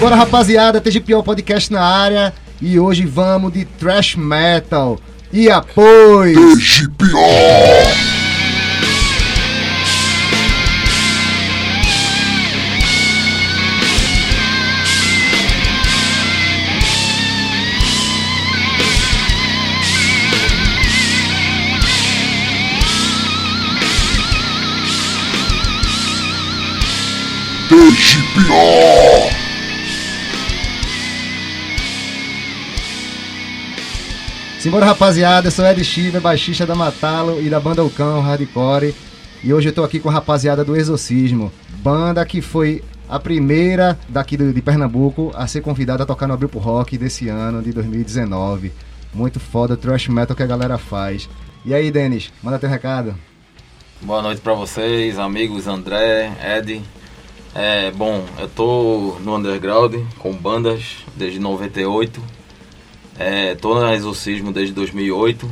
Simbora, rapaziada, TGPO Podcast na área. E hoje vamos de Trash Metal. E apoio! TGPO! TGPO! Simbora, rapaziada. Eu sou Ed Shiva, baixista da Matalo e da banda O Cão Hardcore. E hoje eu tô aqui com a rapaziada do Exorcismo, banda que foi a primeira daqui do- de Pernambuco a ser convidada a tocar no Abril pro Rock desse ano, de 2019. Muito foda o thrash metal que a galera faz. E aí, Denis, manda teu recado. Boa noite pra vocês, amigos André, Ed. É, bom, eu tô no underground com bandas desde 98. É, tô no Exorcismo desde 2008.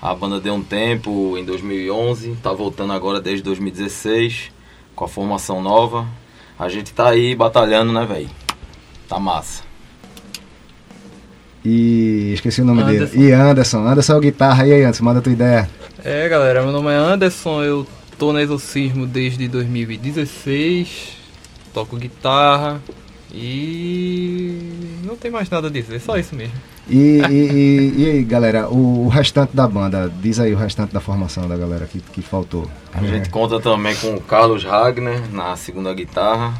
A banda deu um tempo em 2011, tá voltando agora desde 2016 com a formação nova. A gente tá aí batalhando, né, velho? Tá massa. E esqueci o nome Anderson. dele. E Anderson. Anderson é o guitarra. E aí, Anderson, manda tua ideia. É galera, meu nome é Anderson, eu tô no Exorcismo desde 2016, toco guitarra e não tem mais nada a dizer, só isso mesmo. E, e, e- e aí, galera, o, o restante da banda, diz aí o restante da formação da galera que, que faltou. A gente conta também com o Carlos Ragner na segunda guitarra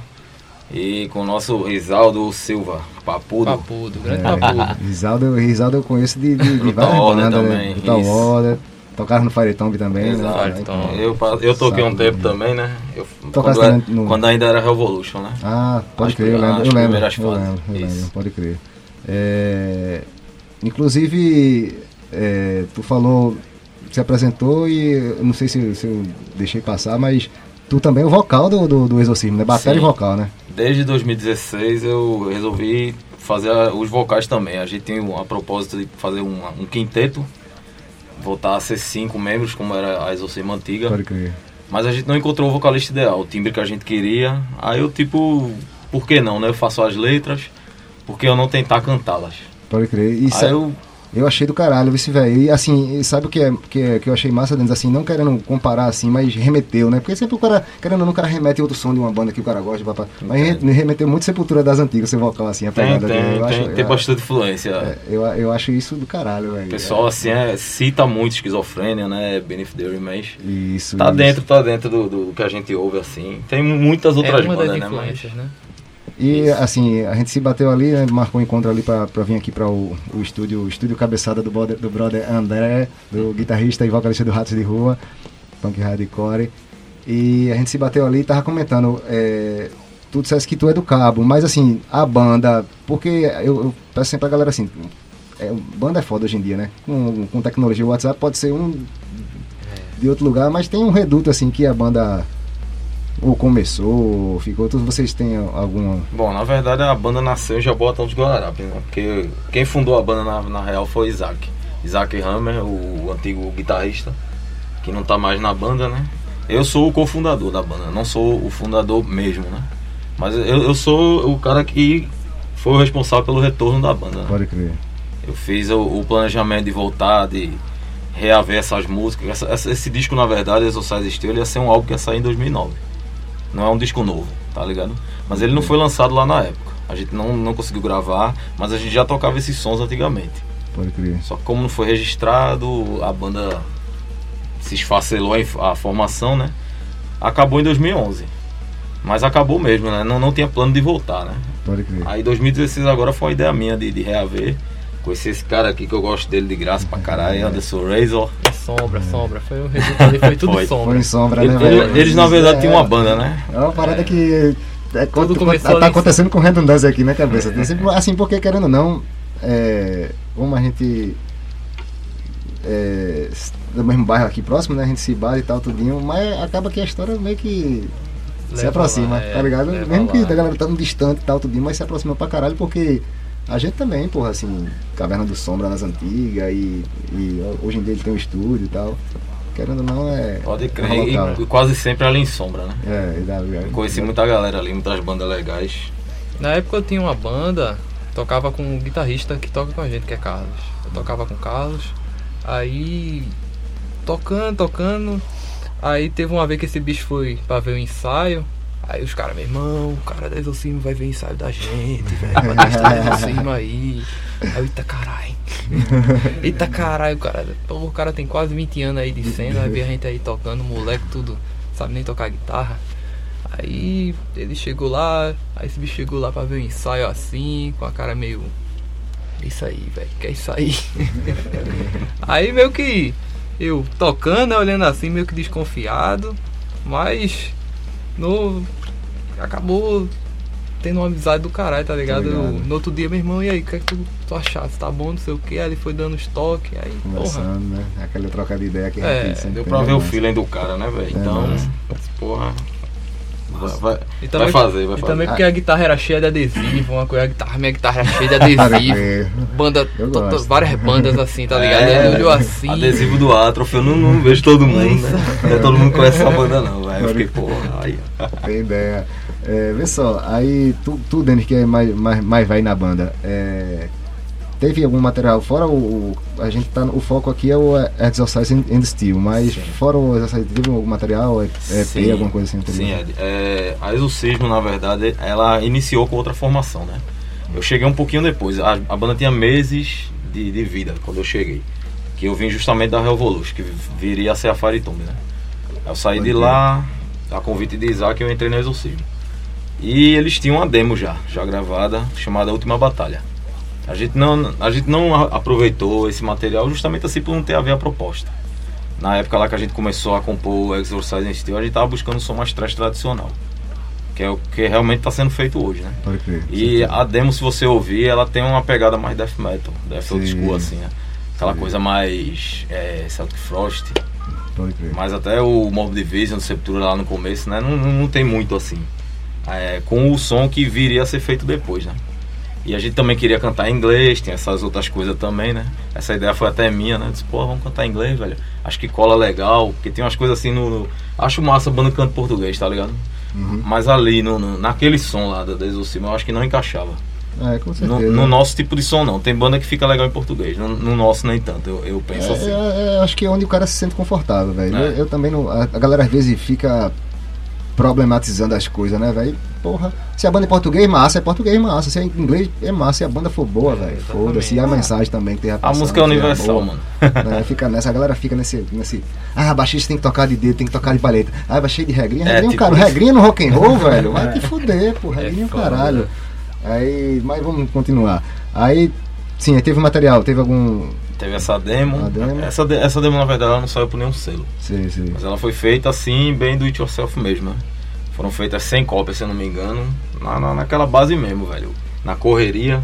e com o nosso Risaldo Silva, papudo. Papudo, grande É, papudo. Risaldo, Risaldo eu conheço de, de, de várias bandas, também, né? Brutal isso. Order. Tocaram no Fire Tomb também, Exato. né? Então, Eu, eu toquei um tempo né? também, né? Eu, quando, era- no- quando ainda era Revolution, né? Ah, pode As crer, eu lembro, eu as lembro, primeiras eu lembro, eu lembro, isso. pode crer. É, inclusive, é, tu falou, se apresentou e não sei se, se eu deixei passar, mas tu também é o vocal do, do, do Exorcismo, né? Bateria e Sim. vocal, né? Desde 2016 eu resolvi fazer os vocais também. A gente tem a propósito de fazer um, um quinteto, voltar a ser cinco membros, como era a Exorcismo antiga. Pode crer. Mas a gente não encontrou o vocalista ideal, o timbre que a gente queria. Aí eu, tipo, por que não, né? Eu faço as letras, por que eu não tentar cantá-las? Pode crer. E Aí sa- eu, Eu achei do caralho, vice velho. E assim, sabe o que, é, que, é- que eu achei massa, Denis? Assim, não querendo comparar assim, mas remeteu, né? Porque sempre o cara, querendo ou não, o cara remete outro som de uma banda que o cara gosta, papá. Mas re- remeteu muito Sepultura das Antigas, seu vocal, assim, a tem, pegada tem, dele. Eu tem, acho, tem eu, bastante influência. é, eu, eu acho isso do caralho, velho. O pessoal, assim, é, cita muito esquizofrênia, né? Beneath the Remains. Isso. Tá isso. dentro, tá dentro do, do, do que a gente ouve, assim. Tem muitas É outras das bandas, né? Mas né? E assim, a gente se bateu ali, né, marcou um encontro ali pra, pra vir aqui pra o, o estúdio, o estúdio cabeçada do, brother- do brother André, do guitarrista e vocalista do Ratos de Rua, punk hardcore. E a gente se bateu ali e tava comentando, é, tu disseste que tu é do cabo, mas assim, a banda, porque eu, eu peço sempre pra galera assim, é, banda é foda hoje em dia, né? Com, com tecnologia, o WhatsApp pode ser um de outro lugar, mas tem um reduto assim que a banda ou começou, ou ficou, todos vocês têm alguma Bom, na verdade a banda nasceu em Jaboatão dos Guararapes, né? Porque quem fundou a banda na, na real foi Isaac. Isaac Hammer, o antigo guitarrista, que não tá mais na banda, né? Eu sou o cofundador da banda, não sou o fundador mesmo, né? Mas eu, eu sou o cara que foi o responsável pelo retorno da banda. né? Pode crer. Eu fiz o, o planejamento de voltar, de reaver essas músicas. Essa- esse disco, na verdade, Exorcise Steel, ia ser um álbum que ia sair em 2009. Não é um disco novo, tá ligado? Mas ele não foi lançado lá na época. A gente não, não conseguiu gravar, mas a gente já tocava esses sons antigamente. Pode crer. Só que como não foi registrado, a banda se esfacelou a a formação, né? Acabou em 2011. Mas acabou mesmo, né? Não, não tinha plano de voltar, né? Pode crer. Aí 2016 agora foi uma ideia minha de, de reaver. Conheci esse cara aqui que eu gosto dele de graça pra caralho, Anderson Razor. Sombra, sombra. Foi o resultado ali, foi tudo Foi. sombra. Foi em sombra, né, velho? eles na verdade É, tinham uma banda, né? É uma parada que. É, Tudo tá- tá, acontecendo com redundância aqui na cabeça. Sempre- assim, porque querendo ou não, é, como a gente. É, do mesmo bairro aqui próximo, né? A gente se bate e tal, tudinho, mas acaba que a história meio que se Leva aproxima, lá, é, tá ligado? leva Mesmo que lá. a galera tá no distante e tal, tudinho, mas se aproxima pra caralho porque a gente também, porra, assim, Caverna do Sombra nas antigas e, e hoje em dia ele tem um estúdio e tal. Querendo ou não, é. Pode é crer. local. E, e quase sempre ali em sombra, né? É, e dá- Conheci muita galera ali, muitas bandas legais. Na época eu tinha uma banda, tocava com um guitarrista que toca com a gente, que é Carlos. Eu tocava com o Carlos, aí tocando, tocando. Aí teve uma vez que esse bicho foi pra ver o ensaio. Aí os caras, meu irmão, o cara da Exorcismo vai ver o ensaio da gente, velho. Vai testar o Exorcismo aí. Aí eu, eita caralho. Eita caralho, cara. Pô, o cara tem quase 20 anos aí de cena, vai ver a gente aí tocando, moleque, tudo. Sabe nem tocar guitarra. Aí ele chegou lá, aí esse bicho chegou lá pra ver o ensaio assim, com a cara meio. Isso aí, velho, que é isso aí? aí meio que eu tocando, né, olhando assim, meio que desconfiado, mas no. acabou tendo uma amizade do caralho, tá ligado? ligado. Eu- no outro dia, meu irmão, e aí, o que é que tu, tu achaste? Tá bom, não sei o que, aí ele foi dando os toques, aí, porra. Conversando, né? Aquela troca de ideia que a É, Deu pra né, ver o mas- feeling do cara, né, velho? Então, massa. porra. Vai, vai, E vai fazer, vai e fazer. também porque a guitarra era cheia de adesivo, uma coisa, a guitarra, minha guitarra era cheia de adesivo. é, Banda, várias bandas assim, tá ligado? É, ele olhou assim. Adesivo do Atrof, eu não, não vejo todo mundo, né? Não é todo mundo conhece essa banda, não, velho. Eu fiquei, porra, aí. ó. Tem ideia. É, vê só, aí tu, tu Denis, que é mais, mais, mais vai na banda, é, teve algum material, fora o, A gente tá. O foco aqui é o Exercise and Steel, mas Sim. fora o Exercise, teve algum material, é, é Sim, P, alguma coisa assim? Sim? Ed. É, a Exorcismo, na verdade, ela iniciou com outra formação, né? Eu cheguei um pouquinho depois. A, a banda tinha meses de, de vida quando eu cheguei. Que eu vim justamente da Revolution, que viria a ser a Fire Tomb, né? Eu saí Pode de lá, a convite de Isaac, eu entrei no Exorcismo. E eles tinham uma demo já, já gravada, chamada Última Batalha. A gente não, a gente não aproveitou esse material justamente assim por não ter a ver a proposta. Na época lá que a gente começou a compor o Exorcise in Steel, a gente tava buscando som mais trash tradicional. Que é o que realmente está sendo feito hoje, né? Pode crer. E a demo, se você ouvir, ela tem uma pegada mais death metal, death old Sim. school, assim, né? Aquela Sim. coisa mais é, Celtic Frost, Pode crer. mas até o Morbid Division, Sepultura lá no começo, né? Não, não, não tem muito assim. É, com o som que viria a ser feito depois, né? E a gente também queria cantar em inglês, tem essas outras coisas também, né? Essa ideia foi até minha, né? Eu disse, pô, vamos cantar em inglês, velho. Acho que cola legal, porque tem umas coisas assim no. no- Acho massa a banda em português, tá ligado? Uhum. Mas ali, no, no- naquele som lá da Exorcismo, eu acho que não encaixava. É, com No, certeza. no nosso tipo de som, não. Tem banda que fica legal em português. No, no nosso, nem tanto. Eu, eu penso É, assim. é, é, acho que é onde o cara se sente confortável, velho. É. Eu, eu também não. A, a galera às vezes fica problematizando as coisas, né, velho? Porra, se a banda é português, massa, é português, massa. Se é em inglês, é massa. Se a banda for boa, É, velho, foda-se. E a mensagem também que tem A música é universal, mano. né? Fica nessa, a galera fica nesse, nesse. Ah, baixista tem que tocar de dedo, tem que tocar de paleta. Ah, baixei de regrinha. É, Regrinha, tipo cara, regrinha no rock and roll, velho. Vai te fuder, pô, regrinha é caralho. Aí, mas vamos continuar. Aí, sim, aí teve material, teve algum. Teve essa demo. A demo. Essa, de- essa demo, na verdade, ela não saiu por nenhum selo. Sei, sei. Mas ela foi feita assim, bem do it yourself mesmo, né? Foram feitas 100 cópias, se eu não me engano. Na, na- naquela base mesmo, velho. Na correria.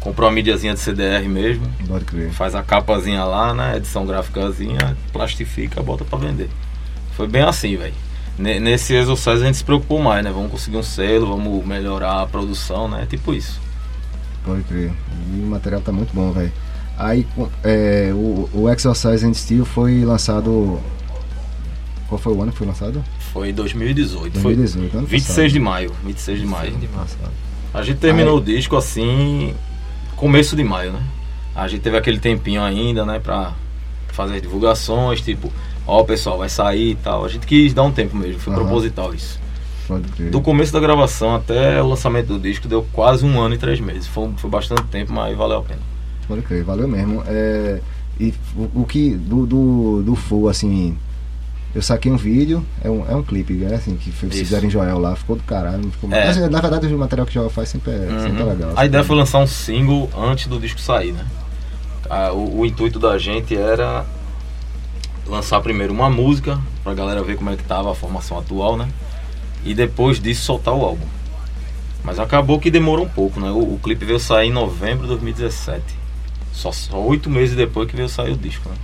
Comprou uma mídiazinha de CDR mesmo. Pode crer. Faz a capazinha lá, né? Edição gráficazinha, plastifica, bota pra vender. Foi bem assim, velho. Ne- Nesse Exorcise a gente se preocupou mais, né? Vamos conseguir um selo, vamos melhorar a produção, né? Tipo isso. Pode crer. E o material tá muito bom, velho. Aí é, o, o Exercise and Steel foi lançado. Qual foi o ano que foi lançado? Foi em 2018. Foi 2018, ano 26 passado. de maio. 26 de maio. de maio. Passado. A gente terminou Aí- o disco assim, começo de maio, né? A gente teve aquele tempinho ainda, né, pra fazer divulgações, tipo, ó, pessoal, vai sair e tal. A gente quis dar um tempo mesmo, foi Aham. proposital isso. Pode crer. Do começo da gravação até o lançamento do disco deu quase um ano e três meses. Foi, foi bastante tempo, mas valeu a pena. Pode crer, valeu mesmo. É, e o, o que do, do, do Full, assim. Eu saquei um vídeo, é um, é um clipe, né? Assim, que fizeram em Joel lá, ficou do caralho. Ficou... É. Mas, na verdade, o material que o Joel faz sempre é, sempre é Uhum. legal. A ideia foi lançar um single antes do disco sair, né? Ah, o, o intuito da gente era lançar primeiro uma música, pra galera ver como é que tava a formação atual, né? E depois disso soltar o álbum. Mas acabou que demorou um pouco, né? O, o clipe veio sair em novembro de 2017. Só só oito meses depois que veio sair o disco, né?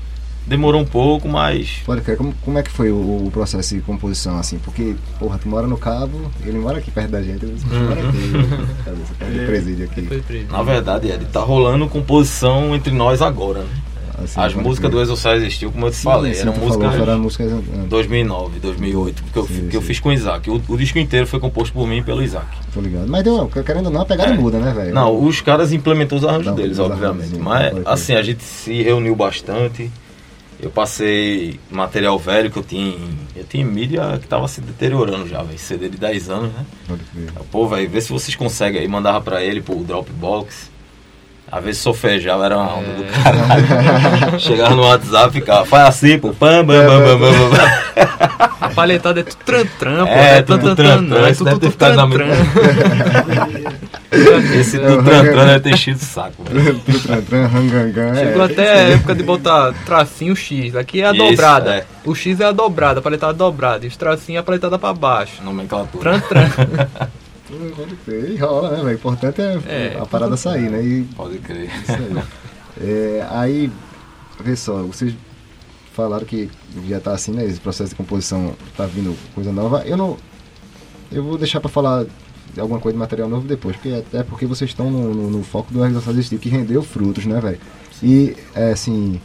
Demorou um pouco, mas Pode crer, como, como é que foi o, o processo de composição, assim? Porque, porra, tu mora no Cabo, ele mora aqui perto da gente, eu disse, mora aqui, Uhum. cabeça, perto do presídio aqui. Foi preso. na verdade, Ed, tá rolando composição entre nós agora, né? Assim, As músicas do Exorcise existiu, como eu te Sim, falei, sim, eram músicas falou, foram músicas ah, 2009, 2008, que, eu, Sim, que eu sim. fiz com o Isaac. O, o disco inteiro foi composto por mim e pelo Isaac. tô ligado. Mas deu, querendo ou não, a pegada É. muda, né, velho? Não, os caras implementou os arranjos Não, deles, obviamente. arranjos, Mas, assim, a gente se reuniu bastante. Eu passei material velho que eu tinha. Eu tinha mídia que tava se deteriorando já, velho. CD de 10 anos, né? Pô, velho, vê se vocês conseguem aí. Mandava pra ele pro Dropbox. Às vezes sofejava, era uma onda do É. caralho. Chegava no WhatsApp e ficava, faz assim, pô, pam, bam, bam, bam, bam, bam. A palhetada é tudo tran-tran, pô. É, não tudo tran-tran, não, é isso deve tudo ter ficado na tran-tran. Esse do Tran deve ter enchido o saco, velho. É. Chegou até a época de botar tracinho X. Aqui é a dobrada. é. O X é a dobrada, a paletada dobrada. E os tracinhos é a paletada pra baixo. Nomenclatura. Tran-tran. Pode crer. E rola, né, velho? O importante é, É. a parada sair, né? E Pode crer. Isso aí. É, aí, vê só, vocês falaram que já tá assim, né? Esse processo de composição tá vindo coisa nova. Eu não. Eu vou deixar pra falar de alguma coisa de material novo depois, porque até porque vocês estão no, no- no foco do Organização Estilo, que rendeu frutos, né, velho? E, é, assim.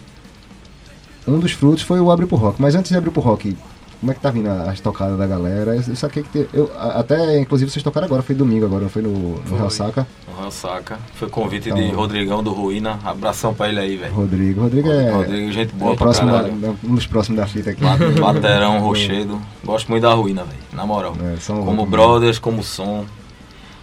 Um dos frutos foi o Abre pro Rock. Mas antes de abrir pro rock, como é que tá vindo a- as tocadas da galera? Eu saquei que. te- eu, a- até, inclusive, vocês tocaram agora, foi domingo agora, foi no, no Foi. Real Saca? Uhum, saca. Foi convite Então- de Rodrigão do Ruína. Abração pra ele aí, velho. Rodrigo. Rodrigo é. Rodrigo, gente boa é pra próximo da- um dos próximos da fita aqui. Ba- Baterão, Rochedo. Gosto muito da Ruína, velho. Na moral. É, como brothers, como som.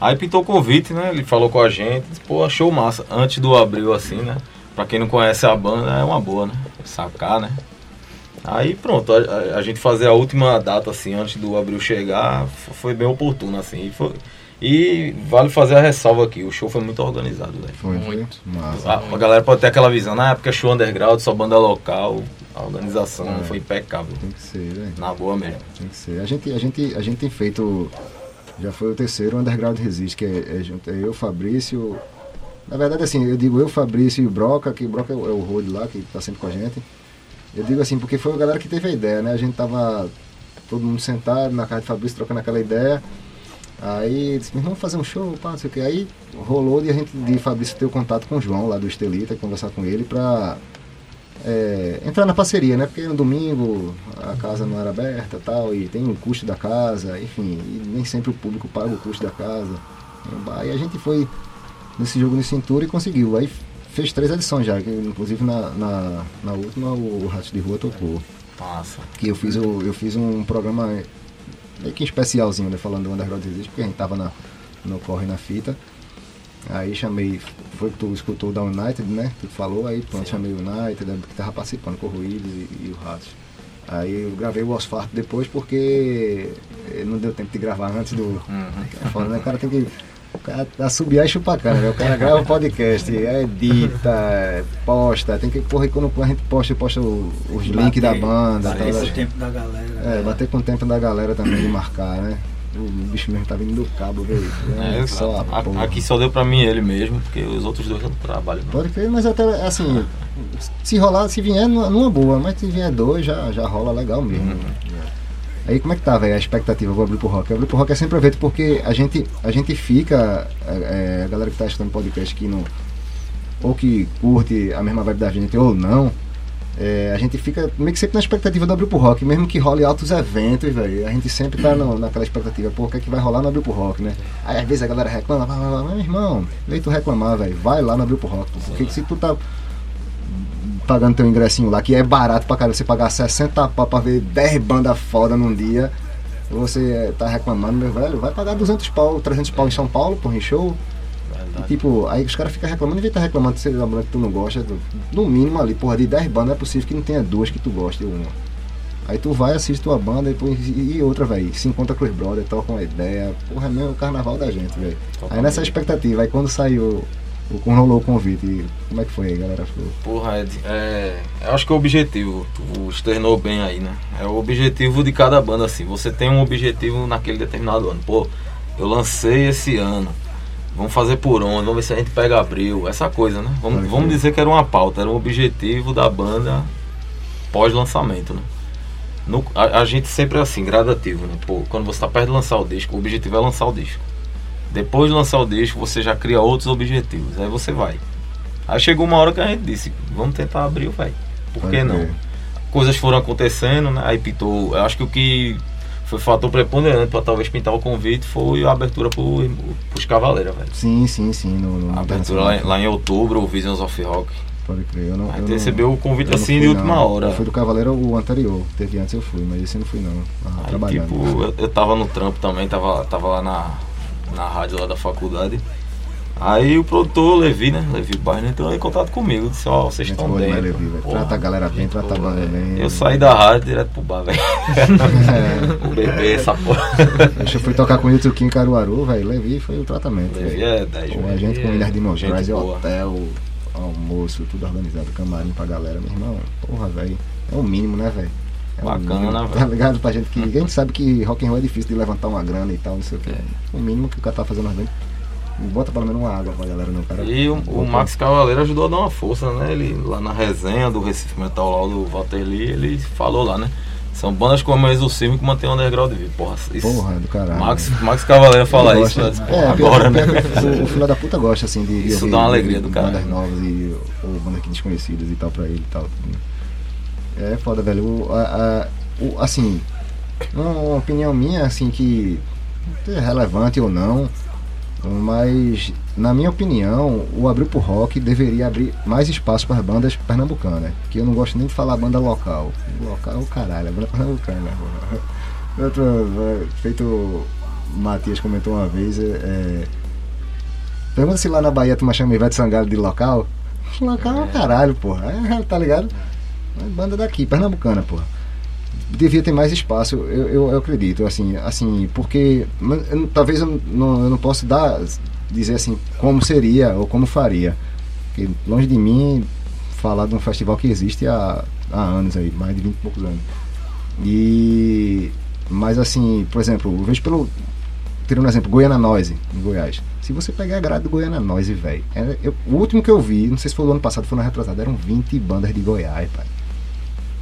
Aí pintou o convite, né? Ele falou com a gente. disse, Pô, achou massa. Antes do abril, assim, né? Pra quem não conhece a banda, é uma boa, né? Sacar, né? Aí pronto, a, a- a gente fazer a última data, assim, antes do abril chegar, foi bem oportuno, assim. E, foi- e vale fazer a ressalva aqui, o show foi muito organizado, velho. Foi, foi? Muito. Massa. A, a galera pode ter aquela visão, na época é show underground, só banda local, a organização É. foi impecável. Tem que ser, né? Na boa mesmo. Tem que ser. A gente, a gente, a gente tem feito. Já foi o terceiro Underground Resist, que é, é junto. É eu, Fabrício. Na verdade, assim, eu digo eu, Fabrício e o Broca, que o Broca é o, é o Rode lá, que tá sempre com a gente. Eu digo assim, porque foi a galera que teve a ideia, né? A gente tava todo mundo sentado na casa de Fabrício trocando aquela ideia. Aí disse, vamos fazer um show, pá, não sei o que. Aí rolou de a gente, de Fabrício ter o contato com o João lá do Estelita, conversar com ele pra é, entrar na parceria, né? Porque no domingo a casa não era aberta tal, e tem o custo da casa, enfim, nem sempre o público paga o custo da casa. Aí a gente foi nesse jogo de cintura e conseguiu. Aí fez três edições já, que inclusive na, na, na última o Ratos de Rua tocou. Massa. Que eu fiz, o, eu fiz um programa meio que especialzinho, né? Falando do Underground Resist, porque a gente tava na, no corre na fita. Aí chamei, foi que tu escutou da United, né? Tu falou, aí pronto, Sim. chamei o United, né, que tava participando com o Ruídos e, e o Ratos. Aí eu gravei o Osfarto depois porque eh, não deu tempo de gravar antes do. Uhum. É foda, né? O cara tem que. O cara assobiar e chupar a cana, né? O cara grava o podcast, edita, posta, tem que. Porra, e quando a gente posta, posta o- os links da banda, Bater com o tempo da galera. é, bater com o tempo da galera também de marcar, né? O bicho mesmo tá vindo do cabo, velho. É, só a a- porra. aqui só deu pra mim ele mesmo, porque os outros dois não trabalham. não. Pode crer, mas até assim, se rolar, se vier numa numa boa, mas se vier dois, já, já rola legal mesmo. Aí como é que tá, velho, a expectativa? Vou abrir pro rock. Abrir pro rock é sempre aproveito porque a gente, a gente fica, é, é, a galera que tá escutando podcast que não, ou que curte a mesma vibe da gente ou não, é, a gente fica meio que sempre na expectativa do Abril pro Rock, mesmo que role altos eventos, velho. A gente sempre tá no- naquela expectativa, pô, o que é que vai rolar no Abril pro Rock, né? Aí às vezes a galera reclama, vai, vai, vai, meu irmão, vem tu reclamar, velho. Vai lá no Abril pro Rock, pô, porque se tu tá pagando teu ingressinho lá, que é barato pra caramba, você pagar 60 pau pra ver 10 bandas foda num dia, você tá reclamando, meu velho, vai pagar 200 pau, 300 pau em São Paulo, porra, em show. E, tipo, aí os caras ficam reclamando, devia estar reclamando de ser uma banda que tu não gosta. No mínimo ali, porra, de 10 bandas é possível que não tenha duas que tu goste ou uma. Aí tu vai, assiste tua banda e, e outra, velho. Se encontra com os brothers, toca uma ideia. Porra, é mesmo o carnaval da gente, velho. Aí nessa expectativa, aí quando saiu, rolou o convite, como é que foi aí, galera? Foi- Porra, Ed, é, eu acho que é o objetivo, tu externou bem aí, né? É o objetivo de cada banda, assim. Você tem um objetivo naquele determinado ano. Pô, eu lancei esse ano. Vamos fazer por onde? Vamos ver se a gente pega abril. Essa coisa, né? Vamos, vamos dizer que era uma pauta, era um objetivo da banda pós-lançamento, né? No- a, a gente sempre é assim, gradativo, né? Pô, quando você tá perto de lançar o disco, o objetivo é lançar o disco. Depois de lançar o disco, você já cria outros objetivos. Aí você vai. Aí chegou uma hora que a gente disse, vamos tentar abrir o velho. Por que não? Coisas foram acontecendo, né? Aí pintou. Eu acho que o que foi fator preponderante pra talvez pintar o convite foi a abertura pro, pros Cavaleiros, velho. Sim, sim, sim. No, no A abertura lá, em- lá em outubro, o Visions of Rock. Pode crer. Eu não, A gente recebeu o convite assim de última não. hora. Eu fui do Cavaleiro o anterior. Teve antes eu fui, mas esse eu não fui não. Aí, trabalhando. tipo, eu, eu tava no trampo também, tava, tava lá na, na rádio lá da faculdade. Aí o produtor, Levi, né? Levi Barnes entrou em contato comigo. Disse, ó, vocês Gente estão bem. demais, Levi. Porra, Trata a galera bem, trata a banda bem. Eu saí da rádio direto pro bar, velho. É. o bebê, essa porra. Eu fui tocar com o Yutuki em Caruaru, velho. Levi foi o tratamento. Levi velho. é 10, Pô, a gente com ilhas de boa. hotel, almoço, tudo organizado, camarim pra galera, meu irmão. Porra, velho. É o mínimo, né, velho? É Bacana, né, Tá ligado? Pra gente que. A gente sabe que rock and roll é difícil de levantar uma grana e tal, não sei o que. É. O mínimo que o cara tá fazendo bem. Bota pelo menos uma água pra galera, não, cara. E o, o Max Cavaleiro ajudou a dar uma força, né? Ele lá na resenha do Recife Metal lá do Walter Lee, ele falou lá, né? São bandas como a Exorcismo que mantém o underground vivo. Porra, isso. Porra do caralho. Max, Max Cavaleiro fala isso, disse, É, agora, né? O, o filho da puta gosta assim de. de Isso ouvir dá uma alegria do bandas caralho. novas e ou bandas desconhecidas e tal pra ele e tal. É foda, velho. O, a, a- o- assim, uma, opinião minha, assim, que é relevante ou não, mas na minha opinião, o Abril pro Rock deveria abrir mais espaço para as bandas pernambucanas. Que eu não gosto nem de falar banda local. Local, caralho, é banda pernambucana. porra. Eu tô, feito o Matias comentou uma vez, é, é, pergunta se lá na Bahia tu chama Ivete Sangalo de local. Local é caralho, porra. É, tá ligado? É banda daqui, pernambucana, porra. Devia ter mais espaço, eu, eu, eu acredito, assim, assim, porque eu talvez eu não, eu não possa dar, dizer assim, como seria ou como faria. Porque longe de mim falar de um festival que existe há, há anos aí, mais de 20 e poucos anos. E. Mas assim, por exemplo, eu vejo pelo. Tirando um exemplo, Goiânia Noise, em Goiás. Se você pegar a grade do Goiânia Noise, velho. O último que eu vi, não sei se foi o ano passado, foi no retrasado, eram 20 bandas de Goiás, pai.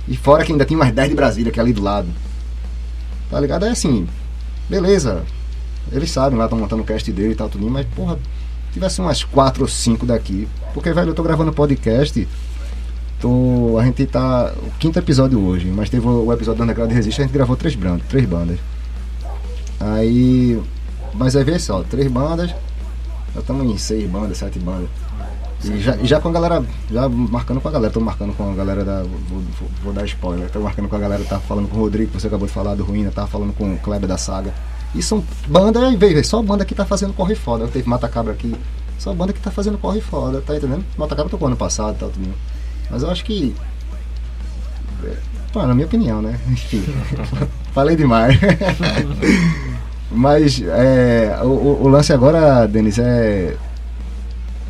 E fora que ainda tem mais 10 de Brasília, que é ali do lado. Tá ligado? É assim, beleza. Eles sabem lá, estão montando o cast dele e tal, tudo, mas, porra, tivesse umas 4 ou 5 daqui. Porque, velho, eu tô gravando podcast. Tô, a gente tá. O quinto episódio hoje, mas teve o, episódio do Underground Resiste, a gente gravou três, bandas, três bandas. Aí. Mas aí vê só, três bandas. Já estamos em seis bandas, sete bandas. E já, já com a galera, já marcando com a galera, tô marcando com a galera da. Vou, vou- dar spoiler, tô marcando com a galera, tá falando com o Rodrigo, você acabou de falar do Ruína, tava falando com o Kleber da Saga. E são banda, veio, só banda que tá fazendo corre foda. Teve Mata Cabra aqui, só banda que tá fazendo corre foda, tá entendendo? Mata Cabra tocou ano passado e tal, tudo. Mas eu acho que. é, Pô, na minha opinião, né? Enfim. Falei demais. Mas é, o- o lance agora, Denis, é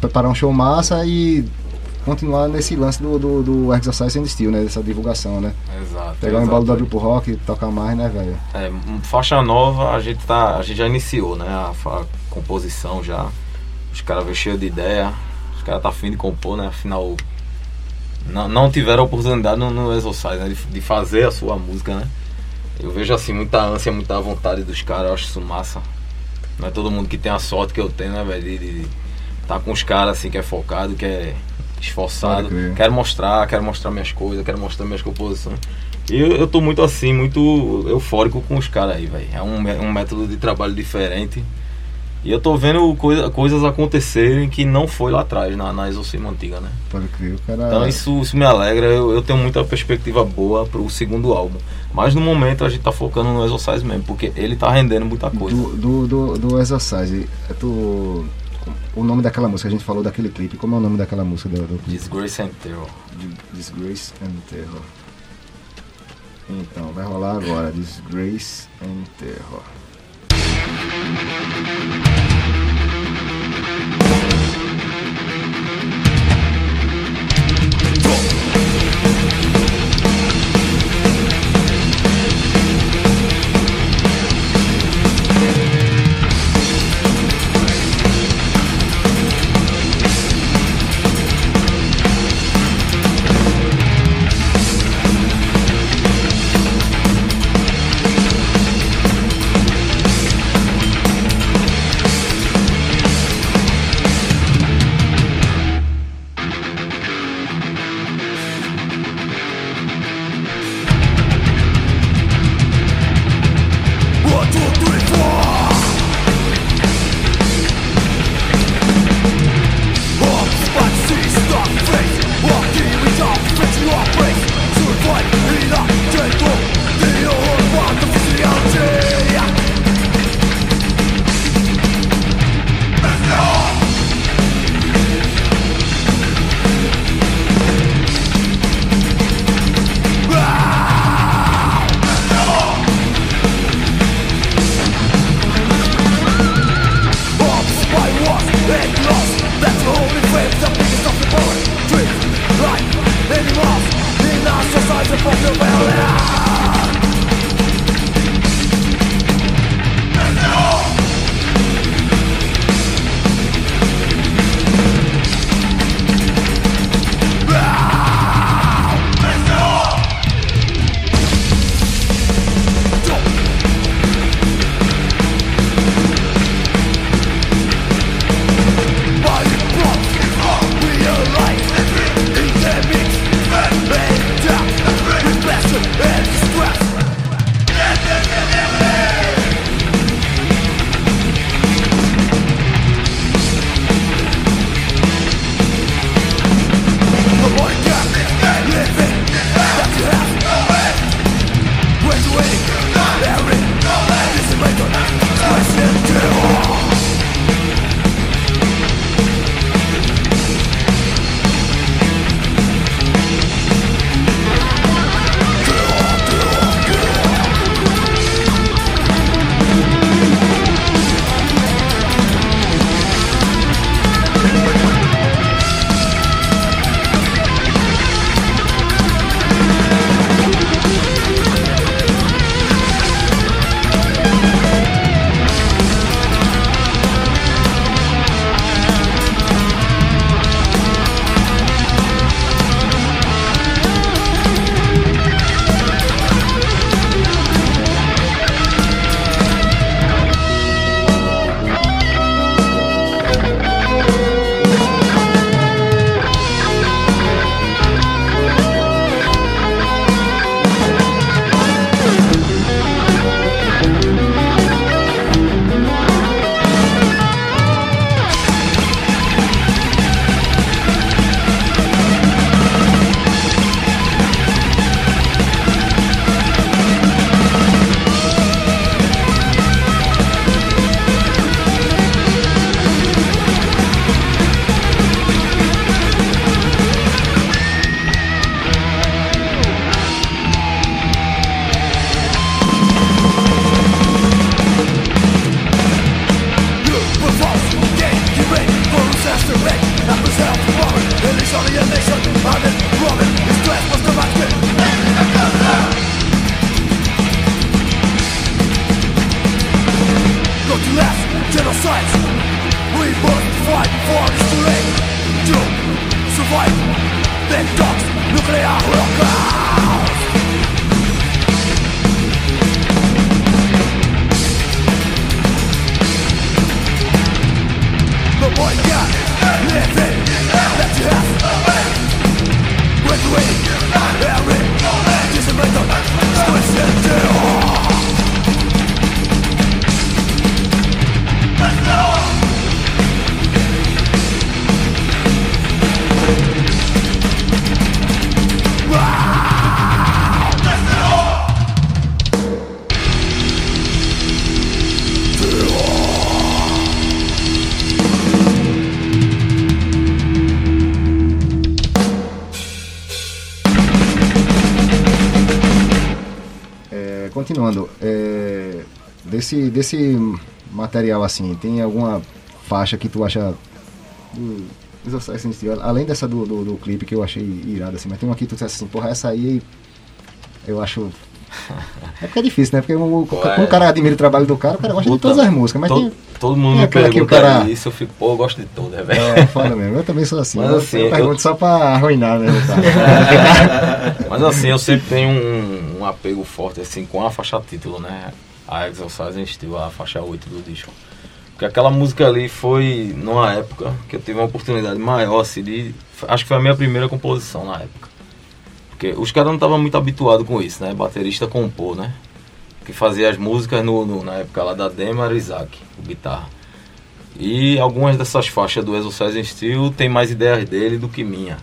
preparar um show massa e continuar nesse lance do, do, do Exercise and Steel, né? Dessa divulgação, né? Exato. Pegar o embalo do W pro rock, tocar mais, né, velho? É, faixa nova, a gente tá. A gente já iniciou, né? A, fa- composição já. Os caras veio cheio de ideia. Os caras tá afim de compor, né? Afinal. Não, não tiveram oportunidade no, no Exorcise, né? De, de fazer a sua música, né? Eu vejo assim muita ânsia, muita vontade dos caras, eu acho isso massa. Não é todo mundo que tem a sorte que eu tenho, né, velho? De, de tá com os caras assim que é focado, que é esforçado. Quero mostrar, quero mostrar minhas coisas, quero mostrar minhas composições. E eu, eu tô muito assim, muito eufórico com os caras aí, velho. É um, um método de trabalho diferente. E eu tô vendo coisa, coisas acontecerem que não foi lá atrás, na, na Exorcismo antiga, né? Pode crer, o cara. Então isso, isso me alegra, eu, eu tenho muita perspectiva boa pro segundo álbum. Mas no momento a gente tá focando no Exorcise mesmo, porque ele tá rendendo muita coisa. Do, do, do, do Exercise, é tu o nome daquela música. A gente falou daquele clipe. Como é o nome daquela música? Do, do... Disgrace and Terror. Disgrace and Terror. Então, vai rolar agora. Disgrace and Terror. Go. É, desse, desse material assim, tem alguma faixa que tu acha do além dessa do, do, do clipe que eu achei irada assim, mas tem uma que tu disse assim, porra, essa aí eu acho. É porque é difícil, né? Porque o, é. quando o cara admira o trabalho do cara, o cara gosta de Puta, todas as músicas, mas todo, tem. todo mundo tem me aquela que o pergunta cara- isso, eu fico, pô, eu gosto de todas, velho. É, foda mesmo. Eu também sou assim. Mas eu, assim, eu eu- pergunto só pra arruinar tá? Mas assim, eu sempre tenho um, um apego forte assim com a faixa título, né? A Exorcising Steel, a faixa 8 do disco. Porque aquela música ali foi numa época que eu tive uma oportunidade maior assim de. Acho que foi a minha primeira composição na época. Porque os caras não estavam muito habituados com isso, né? Baterista compor, né? Que fazia as músicas no, no- na época lá da Demo era Isaac, o guitarra. E algumas dessas faixas do Exorcising Steel tem mais ideias dele do que minha.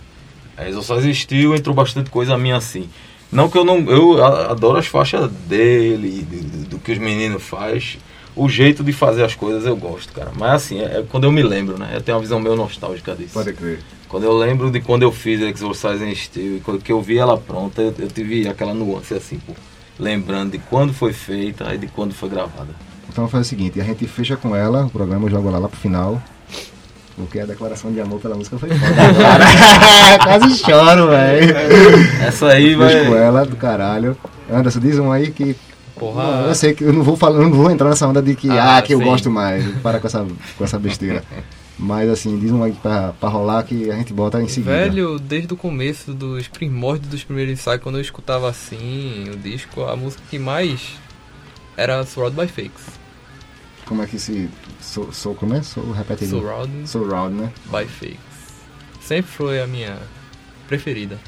A Exorcising Steel entrou bastante coisa minha assim. Não que eu não. Eu adoro as faixas dele, do, do- que os meninos faz. O jeito de fazer as coisas eu gosto, cara. Mas assim, é, é quando eu me lembro, né? Eu tenho uma visão meio nostálgica disso. Pode crer. Quando eu lembro de quando eu fiz Exorcising Steel e quando que eu vi ela pronta, eu, eu tive aquela nuance assim, pô. Lembrando de quando foi feita e de quando foi gravada. Então vamos fazer o seguinte, a gente fecha com ela, o programa eu jogo ela lá pro final. Porque a declaração de amor pela música foi foda. Cara. Quase choro, velho. Essa aí vai. Beijo com ela, do caralho. Anderson, diz um aí que. Porra. Eu sei que eu não vou falar, eu não vou entrar nessa onda de que, ah, Ah, que eu gosto mais. Para com essa, com essa besteira. Mas assim, diz um aí pra, pra rolar que a gente bota em seguida. Velho, desde o começo dos primórdios dos primeiros ensaios, quando eu escutava assim o disco, a música que mais era Surrounded by Fakes. Como é que se. Sou, sou como é? Sou, repete aí. Surround, né? by Fakes. Sempre foi a minha preferida.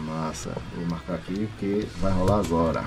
Massa. Vou marcar aqui porque vai rolar agora.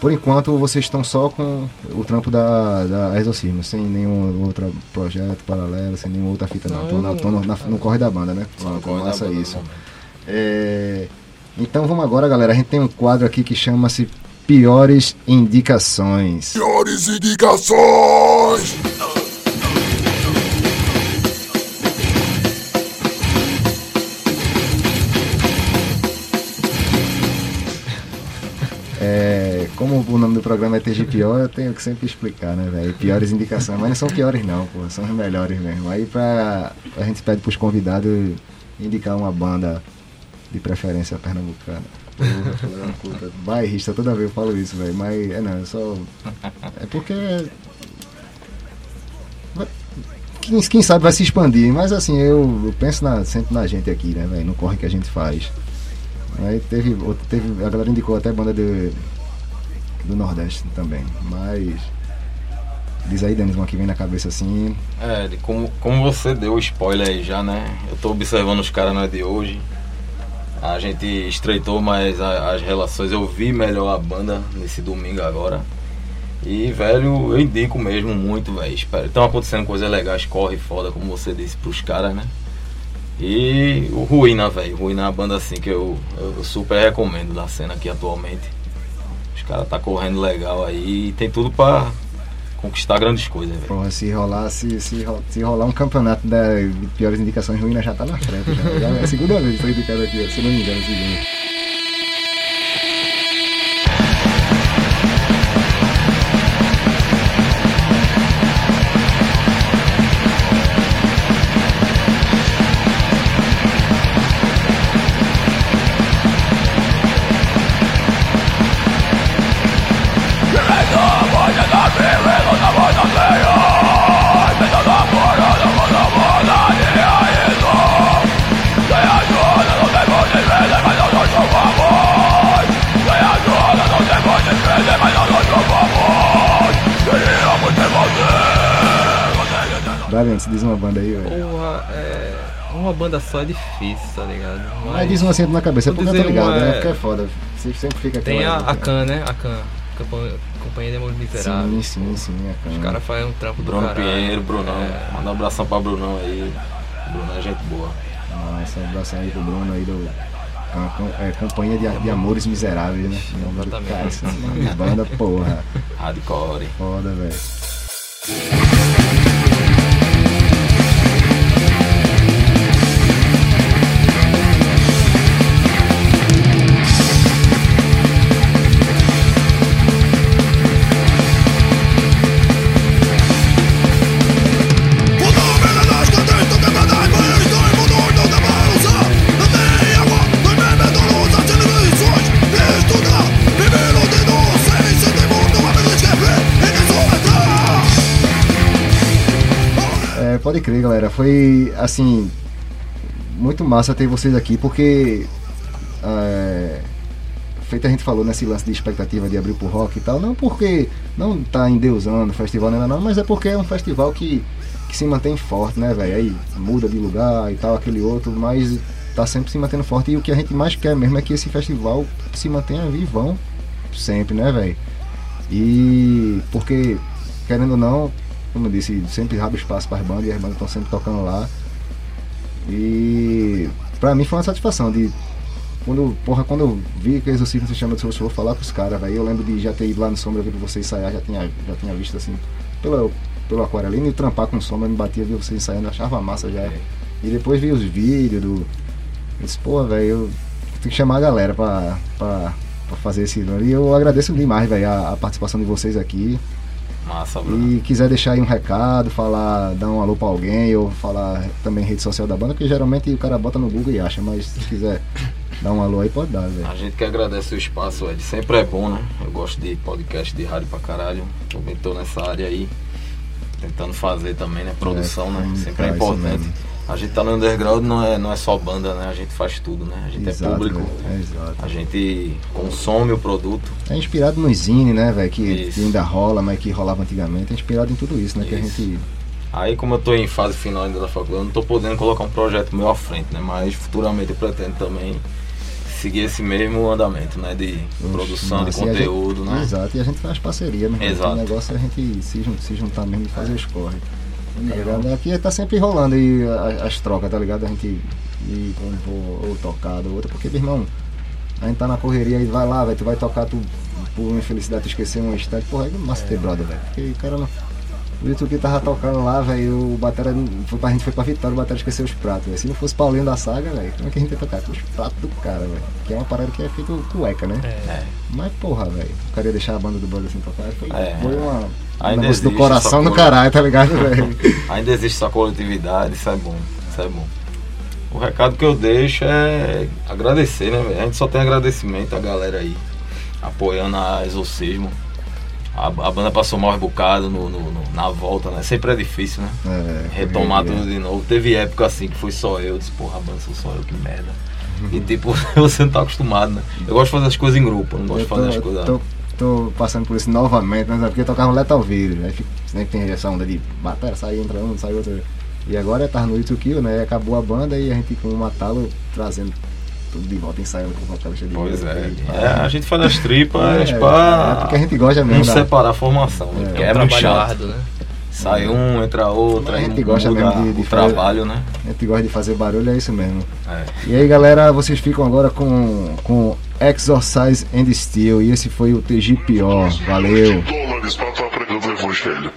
Por enquanto, vocês estão só com o trampo da, da Exorcismo, sem nenhum outro projeto paralelo, sem nenhuma outra fita, não. Estão no, na- no corre da banda, né? Só no Pronto, corre da massa banda no isso. É, então vamos agora, galera. A gente tem um quadro aqui que chama-se Piores Indicações. Piores indicações! Como o nome do programa é TG Pior, eu tenho que sempre explicar, né, velho? Piores indicações, mas não são piores não, pô, são as melhores mesmo. Aí pra, a gente pede pros convidados indicar uma banda de preferência pernambucana. Porra. Bairrista, toda vez eu falo isso, velho, mas é não, é só... É porque... Quem, quem sabe vai se expandir, mas assim, eu, eu penso na- sempre na gente aqui, né, velho? No corre que a gente faz. Aí teve, teve. A galera indicou até banda de, do Nordeste também. Mas. Diz aí, Denis, uma que vem na cabeça assim. É, como, como você deu o spoiler aí já, né? Eu tô observando os caras não é de hoje. A gente estreitou mais a- as relações. Eu vi melhor a banda nesse domingo agora. E, velho, eu indico mesmo muito, velho. Estão acontecendo coisas legais, corre foda, como você disse, pros caras, né? E o Ruína, velho. Ruína é uma banda assim que eu, eu super recomendo da cena aqui atualmente. Os caras tá correndo legal aí e tem tudo pra conquistar grandes coisas, velho. Porra, se rolar, se, se, se rolar um campeonato de piores indicações ruínas já tá na frente. Já, já é a segunda vez que foi indicado aqui, se não me engano, segundo. Dali, se diz uma banda aí, velho. Porra, é. Uma banda só é difícil, tá ligado? Mas diz uma assim na cabeça, é porque eu tô ligado, uma, né? é- Porque é foda. Você sempre fica Tem a, a Can, né? A Can, Campanha- Companhia de Amor Miserável. Sim, sim, sim. a Os Can. caras fazem um trampo do Bruno caralho. Pinheiro, Brunão. É. Manda um abração pra Brunão aí. Brunão é gente boa. Nossa, um abraço aí pro Bruno aí do. com- com- é, Companhia de, de Amores Miseráveis, né? Do Exatamente. cara, banda, porra. Hardcore. Foda, velho. Pode crer, galera. Foi assim. Muito massa ter vocês aqui, porque. É, feito a gente falou nesse lance de expectativa de abrir pro rock e tal, não porque não tá endeusando o festival ainda não, mas é porque é um festival que, que se mantém forte, né, velho? Aí muda de lugar e tal, aquele outro, mas tá sempre se mantendo forte. E o que a gente mais quer mesmo é que esse festival se mantenha vivão sempre, né, velho? E porque, querendo ou não, como eu disse, sempre abre espaço para as bandas e as bandas estão sempre tocando lá. E pra mim foi uma satisfação de. Quando, porra, quando eu vi que o Exorcismo se chama de show, falar com os caras, velho. Eu lembro de já ter ido lá no Sombra ver vocês ensaiar, já tinha, já tinha visto assim, pelo, pelo aquarelino e trampar com sombra, me batia ver vocês ensaiando, achava massa já. E depois vi os vídeos do. Eu disse, pô, velho, eu tem que chamar a galera pra, pra, pra fazer esse. E eu agradeço demais, velho, a, a participação de vocês aqui. Massa, Bruno. E quiser deixar aí um recado, falar, dar um alô pra alguém, ou falar também rede social da banda, porque geralmente o cara bota no Google e acha, mas se quiser dar um alô aí, pode dar, velho. A gente que agradece o espaço, Ed. Sempre é bom, né? Eu gosto de podcast de rádio pra caralho. Também tô nessa área aí. Tentando fazer também, né? Produção, É, né? Sempre é importante. A gente tá no underground, não é, não é só banda, né? A gente faz tudo, né? A gente Exato, é público. É. A gente consome o produto. É inspirado no Zine, né, velho? Que, Isso. que ainda rola, mas que rolava antigamente. É inspirado em tudo isso, né? Que a Isso. gente. Aí como eu tô em fase final ainda da faculdade, eu não tô podendo colocar um projeto meu à frente, né? Mas futuramente eu pretendo também seguir esse mesmo andamento, né? De produção, de a gente- conteúdo, né? Exato, e a gente faz parceria, né? Exato. O negócio é a gente se, se juntar mesmo e fazer os corre. Tá ligado? Aqui tá sempre rolando aí as trocas, tá ligado? A gente ir compor ou tocar do outro, porque, meu irmão, a gente tá na correria e vai lá, velho, tu vai tocar, tu por infelicidade tu esqueceu um instante, porra, é massa ter brother, velho. Porque o cara não. O YouTube tava tocando lá, velho, o Batera foi pra, a gente foi pra Vitória, o Batera esqueceu os pratos, velho. Se não fosse Paulinho da saga, velho, como é que a gente ia tocar com os pratos do cara, velho? Que é uma parada que é feito cueca, né? É. Mas porra, velho, o cara ia deixar a banda do Brother assim tocar. Foi, É. foi uma. Ainda negócio do existe coração coisa. caralho, tá ligado, velho? Ainda existe essa coletividade, isso é bom, isso é bom. O recado que eu deixo é agradecer, né, velho? A gente só tem agradecimento a galera aí, apoiando a Exorcismo. A, a banda passou mal rebocado no, no- no- na volta, né? Sempre é difícil, né? É, Retomar correria. tudo de novo. Teve época assim que foi só eu, disse, porra, a banda sou só eu, que merda. E tipo, você não tá acostumado, né? Eu gosto de fazer as coisas em grupo, não gosto Eu de fazer as coisas. tô, tô passando por isso novamente, né? Porque eu tocava Lethal aí fica- sempre tem essa onda de bater, sai, entra um, sai outro. E agora tá no YouTube Kill, né? Acabou a banda e a gente com o Matalo trazendo tudo de volta, ensaiando com o vocalista de Pois é. pá. É, a gente faz as tripas É, pra é porque a gente gosta mesmo não da- separar a formação, né? É. Porque É é, um muito trabalho chato. né? Sai um, entra outro, Mas a aí gente gosta mesmo de- de o fazer- trabalho, né? A gente gosta de fazer barulho, é isso mesmo. É. E aí galera, vocês ficam agora com, com Exorcise and Steel e esse foi o. Valeu! pregando o evangelho.